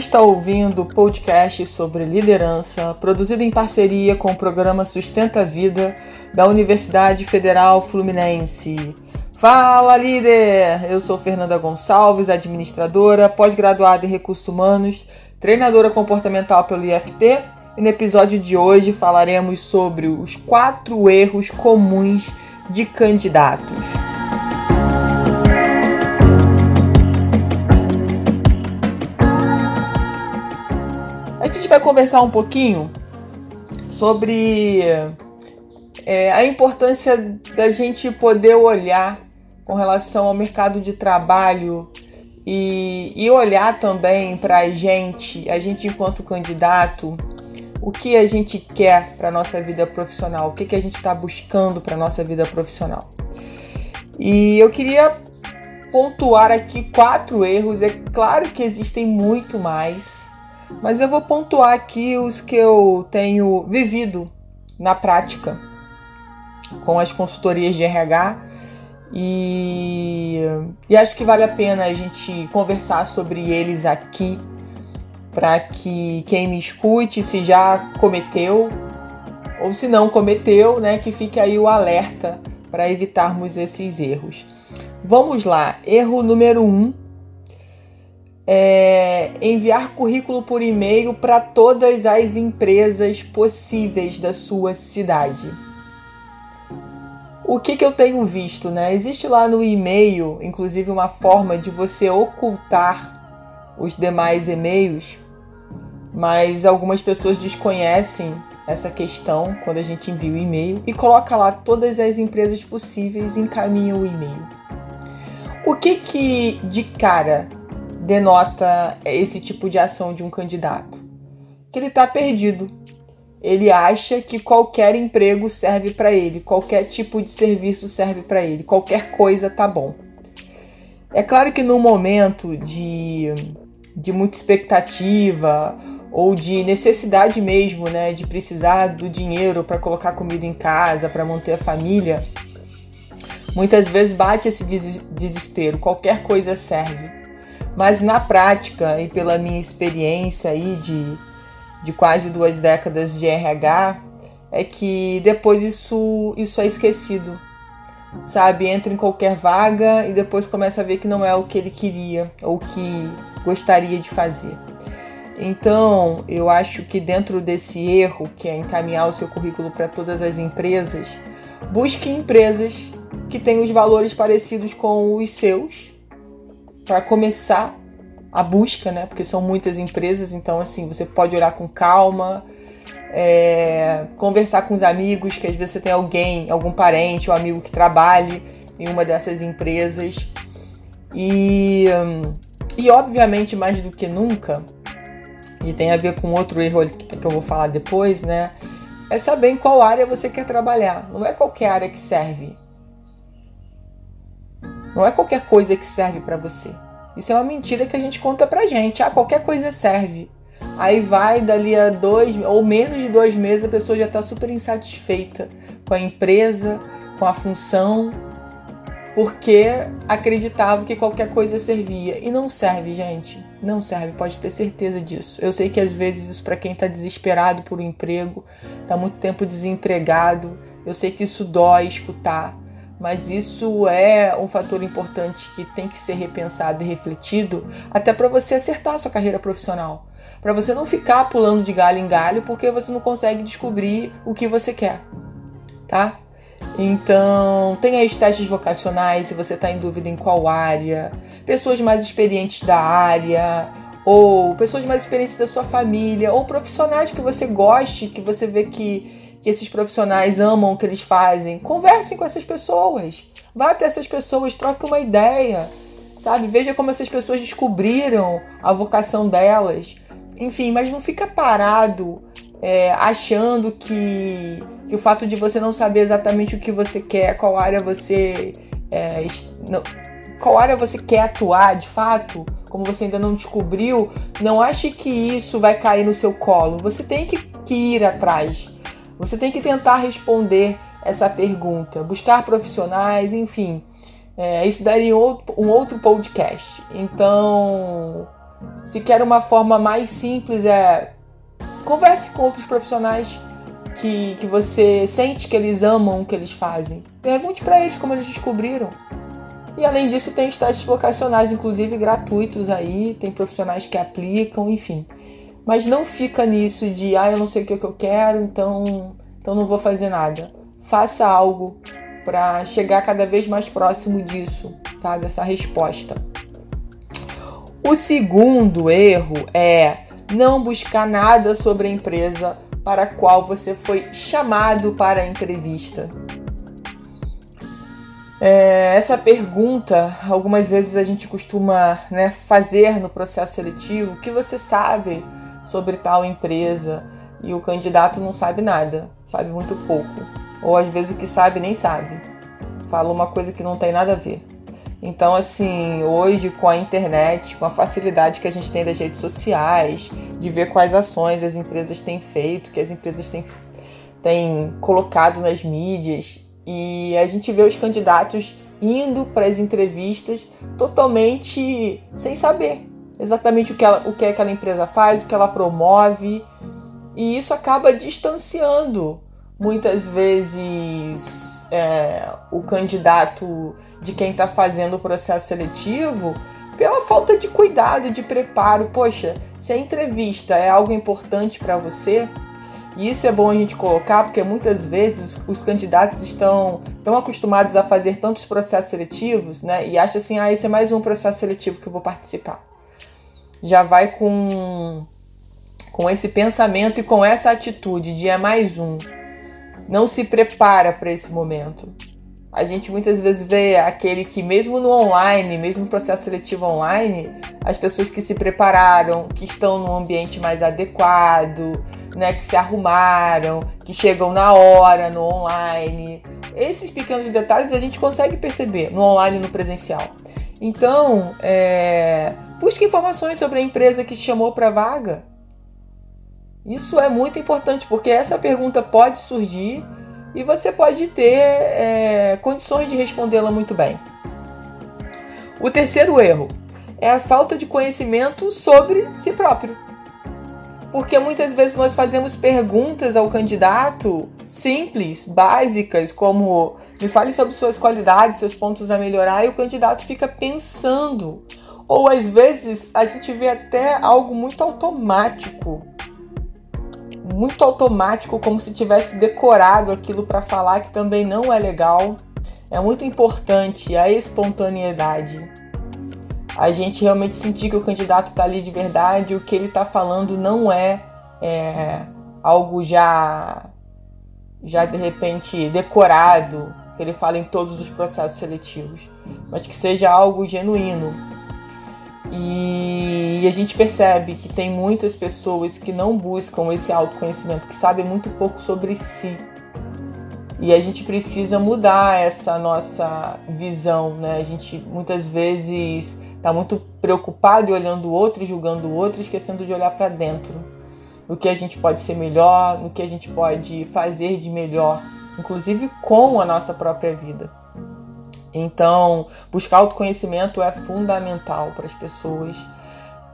está ouvindo o podcast sobre liderança, produzido em parceria com o programa Sustenta a Vida da Universidade Federal Fluminense. Fala, líder! Eu sou Fernanda Gonçalves, administradora, pós-graduada em recursos humanos, treinadora comportamental pelo IFT, e no episódio de hoje falaremos sobre os quatro erros comuns de candidatos. Vai conversar um pouquinho sobre é, a importância da gente poder olhar com relação ao mercado de trabalho e, e olhar também para a gente, a gente enquanto candidato, o que a gente quer para nossa vida profissional, o que, que a gente está buscando para nossa vida profissional. E eu queria pontuar aqui quatro erros. É claro que existem muito mais, mas eu vou pontuar aqui os que eu tenho vivido na prática com as consultorias de RH e, e acho que vale a pena a gente conversar sobre eles aqui para que quem me escute, se já cometeu ou se não cometeu, né, que fique aí o alerta para evitarmos esses erros. Vamos lá, erro número um é, enviar currículo por e-mail para todas as empresas possíveis da sua cidade. O que, que eu tenho visto, né? Existe lá no e-mail, inclusive, uma forma de você ocultar os demais e-mails, mas algumas pessoas desconhecem essa questão quando a gente envia o e-mail e coloca lá todas as empresas possíveis e encaminha o e-mail. O que que de cara denota esse tipo de ação de um candidato? Que ele está perdido. Ele acha que qualquer emprego serve para ele, qualquer tipo de serviço serve para ele, qualquer coisa tá bom. É claro que no momento de, de muita expectativa ou de necessidade mesmo, né, de precisar do dinheiro para colocar comida em casa, para manter a família, muitas vezes bate esse desespero, qualquer coisa serve. Mas na prática e pela minha experiência aí de, de quase duas décadas de RH, é que depois isso, isso é esquecido. Sabe, entra em qualquer vaga e depois começa a ver que não é o que ele queria ou que gostaria de fazer. Então, eu acho que dentro desse erro, que é encaminhar o seu currículo para todas as empresas, busque empresas que tenham os valores parecidos com os seus para começar a busca, né? Porque são muitas empresas, então assim você pode olhar com calma, é, conversar com os amigos, que às vezes você tem alguém, algum parente ou amigo que trabalhe em uma dessas empresas e e obviamente mais do que nunca e tem a ver com outro erro que eu vou falar depois, né? É saber em qual área você quer trabalhar. Não é qualquer área que serve. Não é qualquer coisa que serve para você. Isso é uma mentira que a gente conta pra gente. Ah, qualquer coisa serve. Aí vai, dali a dois ou menos de dois meses, a pessoa já está super insatisfeita com a empresa, com a função, porque acreditava que qualquer coisa servia. E não serve, gente. Não serve, pode ter certeza disso. Eu sei que às vezes isso para quem está desesperado por um emprego, está muito tempo desempregado, eu sei que isso dói escutar mas isso é um fator importante que tem que ser repensado e refletido até para você acertar a sua carreira profissional. Para você não ficar pulando de galho em galho porque você não consegue descobrir o que você quer, tá? Então, tem aí os testes vocacionais, se você está em dúvida em qual área, pessoas mais experientes da área, ou pessoas mais experientes da sua família, ou profissionais que você goste, que você vê que que esses profissionais amam o que eles fazem. Conversem com essas pessoas. Vá até essas pessoas, troque uma ideia. Sabe? Veja como essas pessoas descobriram a vocação delas. Enfim, mas não fica parado é, achando que, que o fato de você não saber exatamente o que você quer, qual área você. É, qual área você quer atuar de fato, como você ainda não descobriu, não ache que isso vai cair no seu colo. Você tem que, que ir atrás. Você tem que tentar responder essa pergunta, buscar profissionais, enfim. É, isso daria um outro, podcast. Então, Se quer uma forma mais simples, é converse com outros profissionais que, que você sente que eles amam o que eles fazem. Pergunte para eles como eles descobriram. E além disso, tem estágios vocacionais, inclusive gratuitos aí, tem profissionais que aplicam, enfim. Mas não fica nisso de, ah, eu não sei o que, eu quero, então, então não vou fazer nada. Faça algo para chegar cada vez mais próximo disso, tá? Dessa resposta. O segundo erro é não buscar nada sobre a empresa para a qual você foi chamado para a entrevista. É, essa pergunta, algumas vezes a gente costuma né, fazer no processo seletivo: o que você sabe sobre tal empresa? E o candidato não sabe nada, sabe muito pouco. Ou às vezes o que sabe nem sabe. Fala uma coisa que não tem nada a ver. Então, assim, hoje com a internet, com a facilidade que a gente tem das redes sociais, de ver quais ações as empresas têm feito, que as empresas têm, têm colocado nas mídias, e a gente vê os candidatos indo para as entrevistas totalmente sem saber exatamente o que, ela, o que aquela empresa faz, o que ela promove, e isso acaba distanciando muitas vezes é, o candidato de quem está fazendo o processo seletivo pela falta de cuidado, de preparo. Poxa, se a entrevista é algo importante para você, e isso é bom a gente colocar, porque muitas vezes os, os, candidatos estão tão acostumados a fazer tantos processos seletivos, né? E acham assim, ah, esse é mais um processo seletivo que eu vou participar. Já vai com, com esse pensamento e com essa atitude de é mais um. Não se prepara para esse momento. A gente muitas vezes vê aquele que, mesmo no online, mesmo no processo seletivo online, as pessoas que se prepararam, que estão num ambiente mais adequado, né, que se arrumaram, que chegam na hora no online. Esses pequenos detalhes a gente consegue perceber no online e no presencial. Então, é, busque informações sobre a empresa que te chamou para a vaga. Isso é muito importante porque essa pergunta pode surgir e você pode ter é, condições de respondê-la muito bem. O terceiro erro é a falta de conhecimento sobre si próprio. Porque muitas vezes nós fazemos perguntas ao candidato simples, básicas, como me fale sobre suas qualidades, seus pontos a melhorar, e o candidato fica pensando. Ou às vezes a gente vê até algo muito automático muito automático, como se tivesse decorado aquilo para falar, que também não é legal. É muito importante a espontaneidade. A gente realmente sentir que o candidato está ali de verdade, o que ele está falando não é, é algo já, já de repente decorado, que ele fala em todos os processos seletivos, mas que seja algo genuíno e a gente percebe que tem muitas pessoas que não buscam esse autoconhecimento, que sabem muito pouco sobre si. E a gente precisa mudar essa nossa visão, né? A gente muitas vezes está muito preocupado e olhando o outro, julgando o outro, esquecendo de olhar para dentro. No que a gente pode ser melhor, no que a gente pode fazer de melhor, inclusive com a nossa própria vida. Então, buscar autoconhecimento é fundamental para as pessoas,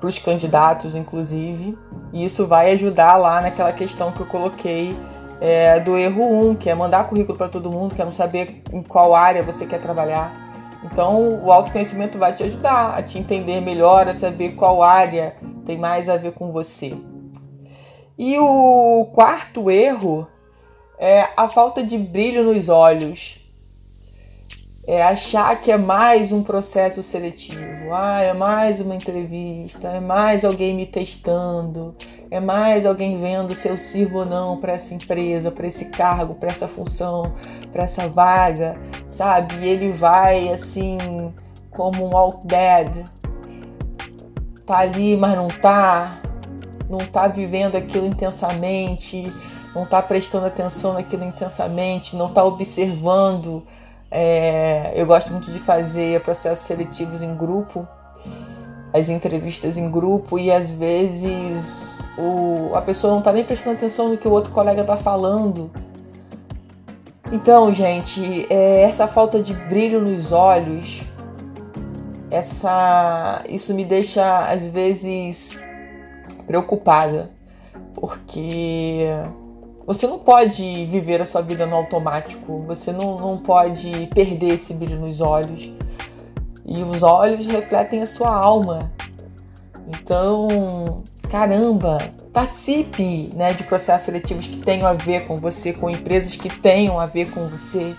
para os candidatos, inclusive, e isso vai ajudar lá naquela questão que eu coloquei é, do erro 1, um, que é mandar currículo para todo mundo, que é não saber em qual área você quer trabalhar. Então, o autoconhecimento vai te ajudar a te entender melhor, a saber qual área tem mais a ver com você. E o quarto erro é a falta de brilho nos olhos é achar que é mais um processo seletivo, ah, é mais uma entrevista, é mais alguém me testando, é mais alguém vendo se eu sirvo ou não para essa empresa, para esse cargo, para essa função, para essa vaga, sabe? E ele vai assim como um out dead, tá ali, mas não tá, não tá vivendo aquilo intensamente, não tá prestando atenção naquilo intensamente, não tá observando é, eu gosto muito de fazer processos seletivos em grupo, as entrevistas em grupo, e às vezes o, a pessoa não está nem prestando atenção no que o outro colega está falando. Então, gente, é, essa falta de brilho nos olhos essa isso me deixa às vezes preocupada, porque você não pode viver a sua vida no automático, você não, não pode perder esse brilho nos olhos. E os olhos refletem a sua alma. Então, caramba, participe né, de processos seletivos que tenham a ver com você, com empresas que tenham a ver com você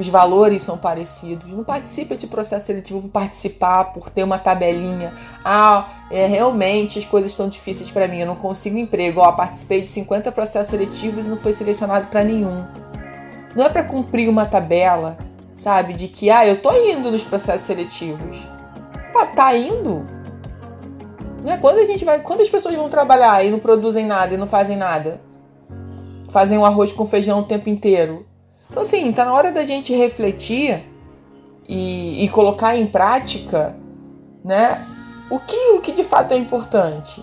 que os valores são parecidos. Não participa de processo seletivo por participar, por ter uma tabelinha. Ah, é, realmente as coisas estão difíceis para mim, eu não consigo emprego. Ó, participei de 50 processos seletivos e não foi selecionado para nenhum. Não é para cumprir uma tabela, sabe, de que ah, eu tô indo nos processos seletivos. Ah, tá indo? Né? Quando a gente vai, quando as pessoas vão trabalhar e não produzem nada e não fazem nada, fazem um arroz com feijão o tempo inteiro, então, assim, tá na hora da gente refletir e, e colocar em prática, né? O que, o que de fato é importante?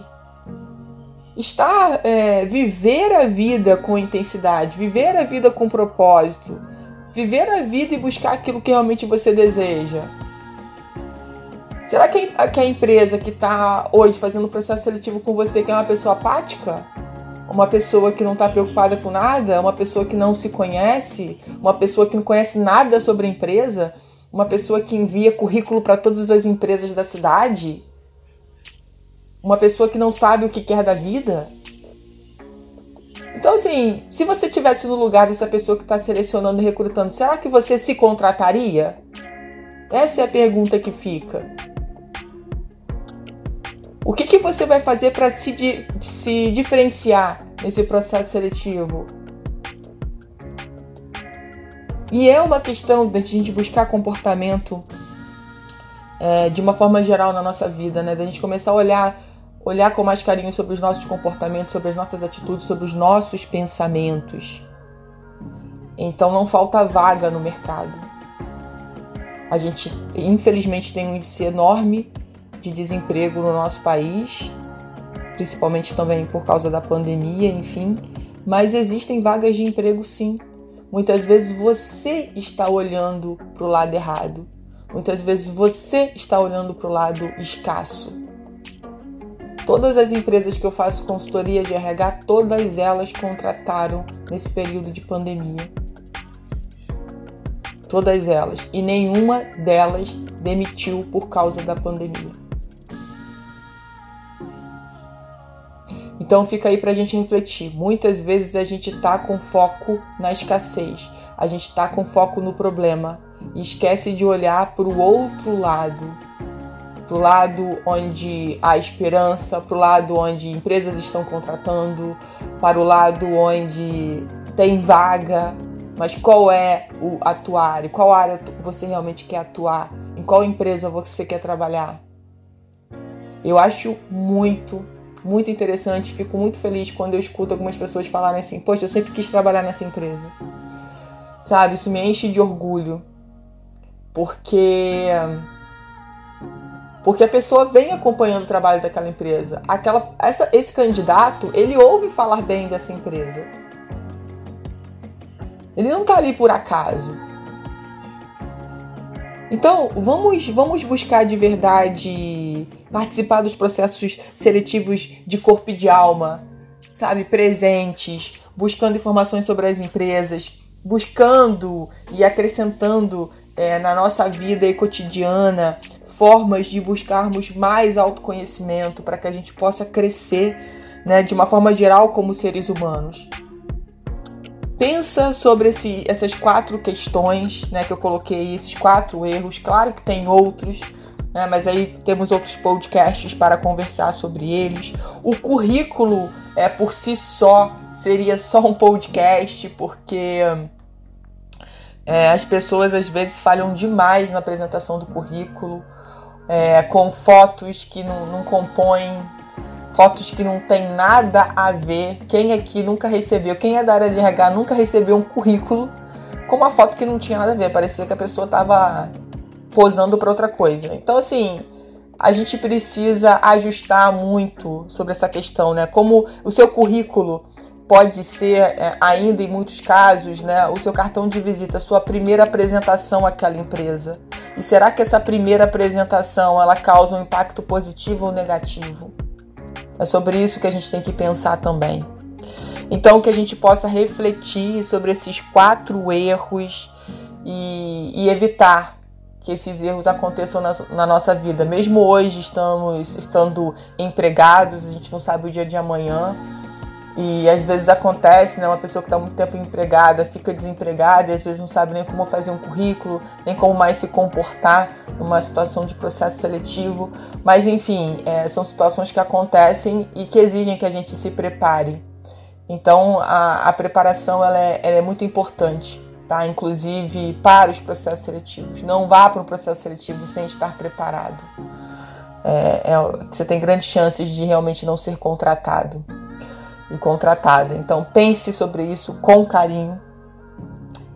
Estar, é, viver a vida com intensidade, viver a vida com propósito, viver a vida e buscar aquilo que realmente você deseja. Será que a, empresa que está hoje fazendo o processo seletivo com você que é uma pessoa apática? Uma pessoa que não está preocupada com nada, uma pessoa que não se conhece, uma pessoa que não conhece nada sobre a empresa, uma pessoa que envia currículo para todas as empresas da cidade, uma pessoa que não sabe o que quer da vida. Então, assim, se você tivesse no lugar dessa pessoa que está selecionando e recrutando, será que você se contrataria? Essa é a pergunta que fica. O que, que você vai fazer para se, di se diferenciar nesse processo seletivo? E é uma questão de a gente buscar comportamento é, de uma forma geral na nossa vida, né? Da gente começar a olhar, olhar com mais carinho sobre os nossos comportamentos, sobre as nossas atitudes, sobre os nossos pensamentos. Então não falta vaga no mercado. A gente, infelizmente, tem um índice enorme de desemprego no nosso país, principalmente também por causa da pandemia, enfim. Mas existem vagas de emprego sim. Muitas vezes você está olhando para o lado errado. Muitas vezes você está olhando para o lado escasso. Todas as empresas que eu faço consultoria de RH, todas elas contrataram nesse período de pandemia. Todas elas. E nenhuma delas demitiu por causa da pandemia. Então fica aí para a gente refletir. Muitas vezes a gente está com foco na escassez, a gente está com foco no problema e esquece de olhar para o outro lado, para o lado onde há esperança, para o lado onde empresas estão contratando, para o lado onde tem vaga. Mas qual é o atuar? E qual área você realmente quer atuar? Em qual empresa você quer trabalhar? Eu acho muito muito interessante. Fico muito feliz quando eu escuto algumas pessoas falarem assim: Poxa, eu sempre quis trabalhar nessa empresa. Sabe? Isso me enche de orgulho. Porque. Porque a pessoa vem acompanhando o trabalho daquela empresa. Aquela, essa, esse candidato, ele ouve falar bem dessa empresa. Ele não está ali por acaso. Então, vamos, vamos buscar de verdade participar dos processos seletivos de corpo e de alma, sabe? Presentes, buscando informações sobre as empresas, buscando e acrescentando é, na nossa vida cotidiana formas de buscarmos mais autoconhecimento para que a gente possa crescer né, de uma forma geral como seres humanos. Pensa sobre esse, essas quatro questões né, que eu coloquei, esses quatro erros. Claro que tem outros, né, mas aí temos outros podcasts para conversar sobre eles. O currículo é por si só seria só um podcast, porque é, as pessoas às vezes falham demais na apresentação do currículo, é, com fotos que não, não compõem fotos que não tem nada a ver. Quem aqui nunca recebeu, quem é da área de RH nunca recebeu um currículo com uma foto que não tinha nada a ver, parecia que a pessoa estava posando para outra coisa. Então, assim, a gente precisa ajustar muito sobre essa questão, né? Como o seu currículo pode ser, é, ainda em muitos casos, né, o seu cartão de visita, sua primeira apresentação àquela empresa. E será que essa primeira apresentação ela causa um impacto positivo ou negativo? É sobre isso que a gente tem que pensar também. Então, que a gente possa refletir sobre esses quatro erros e, e evitar que esses erros aconteçam na, na, nossa vida. Mesmo hoje estamos estando empregados, a gente não sabe o dia de amanhã. E às vezes acontece, né? Uma pessoa que está muito tempo empregada fica desempregada e às vezes não sabe nem como fazer um currículo, nem como mais se comportar numa situação de processo seletivo. Mas enfim, é, são situações que acontecem e que exigem que a gente se prepare. Então a, a preparação ela é, ela é muito importante, tá? Inclusive para os processos seletivos. Não vá para um processo seletivo sem estar preparado. É, é, você tem grandes chances de realmente não ser contratado e contratada. Então pense sobre isso com carinho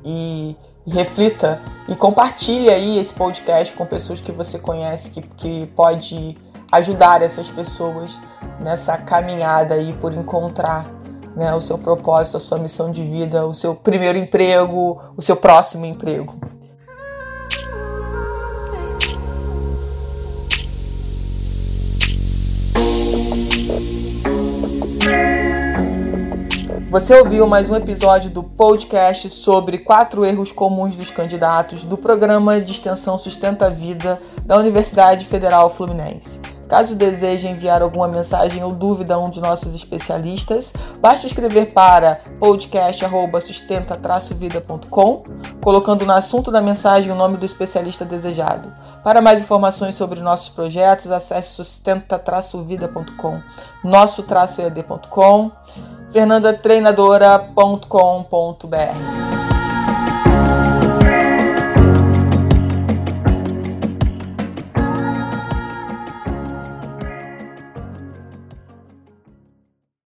e, e, reflita e compartilhe aí esse podcast com pessoas que você conhece que, que pode ajudar essas pessoas nessa caminhada aí por encontrar né, o seu propósito, a sua missão de vida, o seu primeiro emprego, o seu próximo emprego. Você ouviu mais um episódio do podcast sobre quatro erros comuns dos candidatos do programa de extensão Sustenta a Vida da Universidade Federal Fluminense. Caso deseje enviar alguma mensagem ou dúvida a um de nossos especialistas, basta escrever para podcast@sustenta-vida.com, colocando no assunto da mensagem o nome do especialista desejado. Para mais informações sobre nossos projetos, acesse sustenta-vida.com, nosso-ed.com fernandatreinadora.com.br.